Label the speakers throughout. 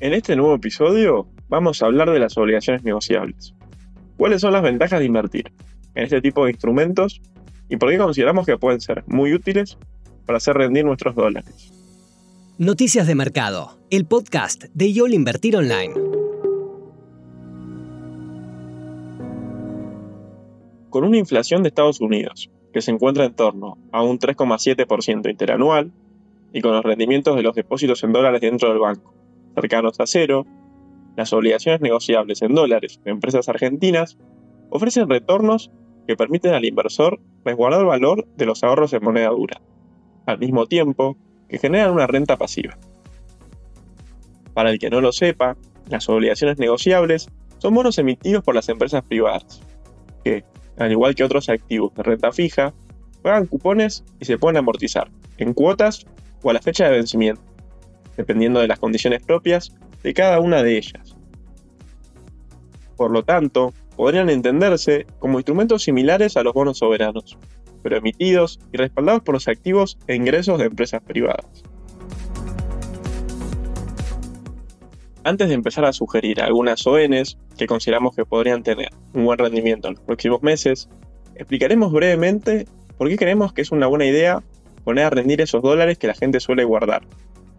Speaker 1: En este nuevo episodio vamos a hablar de las obligaciones negociables. ¿Cuáles son las ventajas de invertir en este tipo de instrumentos y por qué consideramos que pueden ser muy útiles para hacer rendir nuestros dólares?
Speaker 2: Noticias de Mercado, el podcast de YOL Invertir Online.
Speaker 1: Con una inflación de Estados Unidos que se encuentra en torno a un 3,7% interanual y con los rendimientos de los depósitos en dólares dentro del banco cercanos a cero, las obligaciones negociables en dólares de empresas argentinas ofrecen retornos que permiten al inversor resguardar el valor de los ahorros en moneda dura, al mismo tiempo que generan una renta pasiva. Para el que no lo sepa, las obligaciones negociables son bonos emitidos por las empresas privadas, que, al igual que otros activos de renta fija, pagan cupones y se pueden amortizar en cuotas o a la fecha de vencimiento, dependiendo de las condiciones propias de cada una de ellas. Por lo tanto, podrían entenderse como instrumentos similares a los bonos soberanos, pero emitidos y respaldados por los activos e ingresos de empresas privadas. Antes de empezar a sugerir algunas ONs que consideramos que podrían tener un buen rendimiento en los próximos meses, explicaremos brevemente por qué creemos que es una buena idea poner a rendir esos dólares que la gente suele guardar,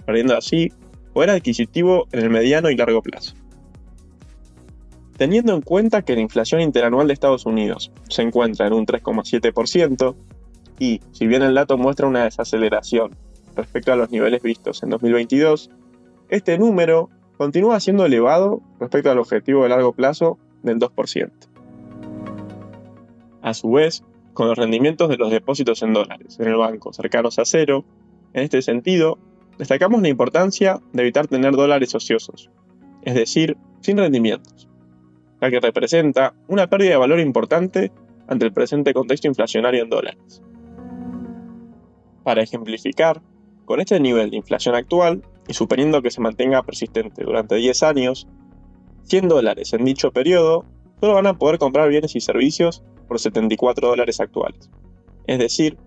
Speaker 1: perdiendo así poder adquisitivo en el mediano y largo plazo. Teniendo en cuenta que la inflación interanual de Estados Unidos se encuentra en un 3,7% y, si bien el dato muestra una desaceleración respecto a los niveles vistos en 2022, este número continúa siendo elevado respecto al objetivo de largo plazo del 2%. A su vez, con los rendimientos de los depósitos en dólares en el banco cercanos a cero, en este sentido, destacamos la importancia de evitar tener dólares ociosos, es decir, sin rendimientos, ya que representa una pérdida de valor importante ante el presente contexto inflacionario en dólares. Para ejemplificar, con este nivel de inflación actual, y suponiendo que se mantenga persistente durante 10 años, 100 dólares en dicho periodo solo van a poder comprar bienes y servicios por 74 dólares actuales. Es decir,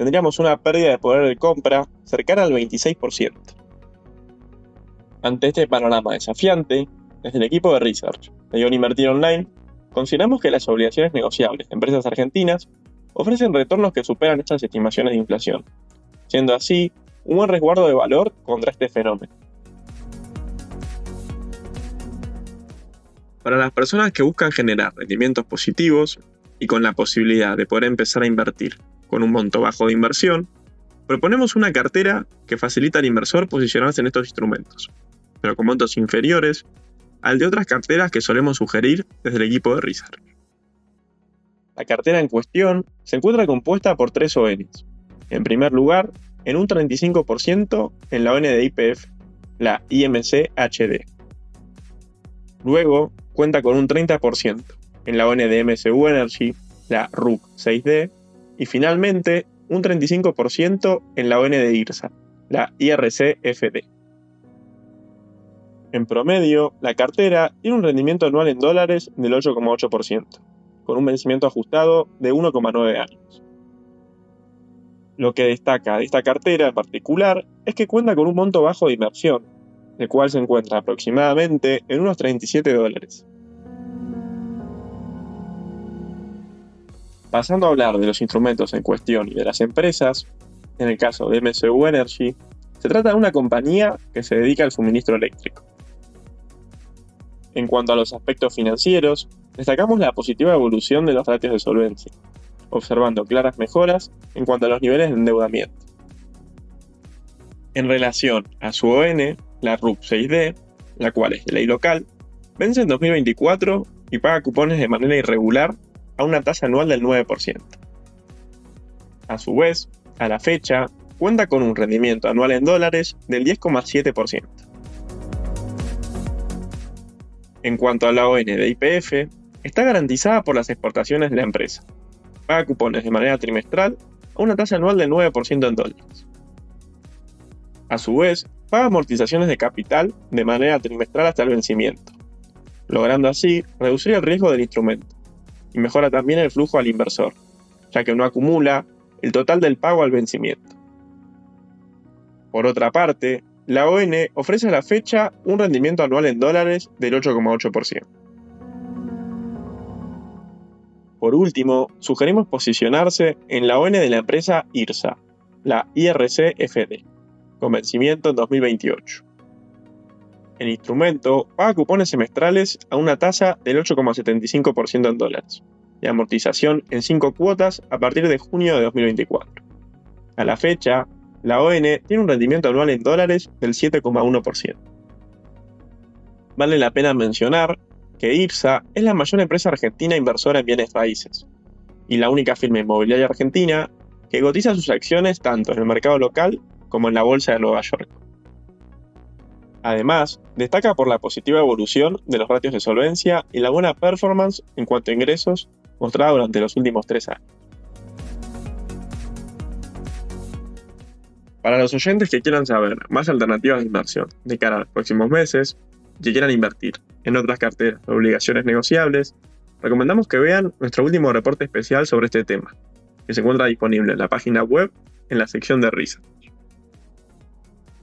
Speaker 1: tendríamos una pérdida de poder de compra cercana al 26%. Ante este panorama desafiante, desde el equipo de Research de Ion Invertir Online, consideramos que las obligaciones negociables de empresas argentinas ofrecen retornos que superan estas estimaciones de inflación, siendo así un buen resguardo de valor contra este fenómeno. Para las personas que buscan generar rendimientos positivos y con la posibilidad de poder empezar a invertir con un monto bajo de inversión, proponemos una cartera que facilita al inversor posicionarse en estos instrumentos, pero con montos inferiores al de otras carteras que solemos sugerir desde el equipo de Research. La cartera en cuestión se encuentra compuesta por tres ONs. En primer lugar, en un 35% en la ON de IPF, la IMC HD. Luego, cuenta con un 30% en la ON de MSU Energy, la RUC 6D, y finalmente un 35% en la ON de IRSA, la IRC-FD. En promedio, la cartera tiene un rendimiento anual en dólares del 8,8%, con un vencimiento ajustado de 1,9 años. Lo que destaca de esta cartera en particular es que cuenta con un monto bajo de inversión, el cual se encuentra aproximadamente en unos 37 dólares. Pasando a hablar de los instrumentos en cuestión y de las empresas, en el caso de MSU Energy, se trata de una compañía que se dedica al suministro eléctrico. En cuanto a los aspectos financieros, destacamos la positiva evolución de los ratios de solvencia, observando claras mejoras en cuanto a los niveles de endeudamiento. En relación a su ON, la RUP 6D, la cual es de ley local, vence en 2024 y paga cupones de manera irregular a una tasa anual del 9%. A su vez, a la fecha, cuenta con un rendimiento anual en dólares del 10,7%. En cuanto a la ON de IPF, está garantizada por las exportaciones de la empresa. Paga cupones de manera trimestral a una tasa anual del 9% en dólares. A su vez, paga amortizaciones de capital de manera trimestral hasta el vencimiento, logrando así reducir el riesgo del instrumento y mejora también el flujo al inversor, ya que no acumula el total del pago al vencimiento. Por otra parte, la ON ofrece a la fecha un rendimiento anual en dólares del 8,8%. Por último, sugerimos posicionarse en la ON de la empresa IRSA, la IRC-FD, con vencimiento en 2028. El instrumento paga cupones semestrales a una tasa del 8,75% en dólares y amortización en 5 cuotas a partir de junio de 2024. A la fecha, la ON tiene un rendimiento anual en dólares del 7,1%. Vale la pena mencionar que IRSA es la mayor empresa argentina inversora en bienes raíces y la única firma inmobiliaria argentina que cotiza sus acciones tanto en el mercado local como en la Bolsa de Nueva York. Además, destaca por la positiva evolución de los ratios de solvencia y la buena performance en cuanto a ingresos mostrada durante los últimos tres años. Para los oyentes que quieran saber más alternativas de inversión de cara a los próximos meses, que quieran invertir en otras carteras o obligaciones negociables, recomendamos que vean nuestro último reporte especial sobre este tema, que se encuentra disponible en la página web en la sección de risas.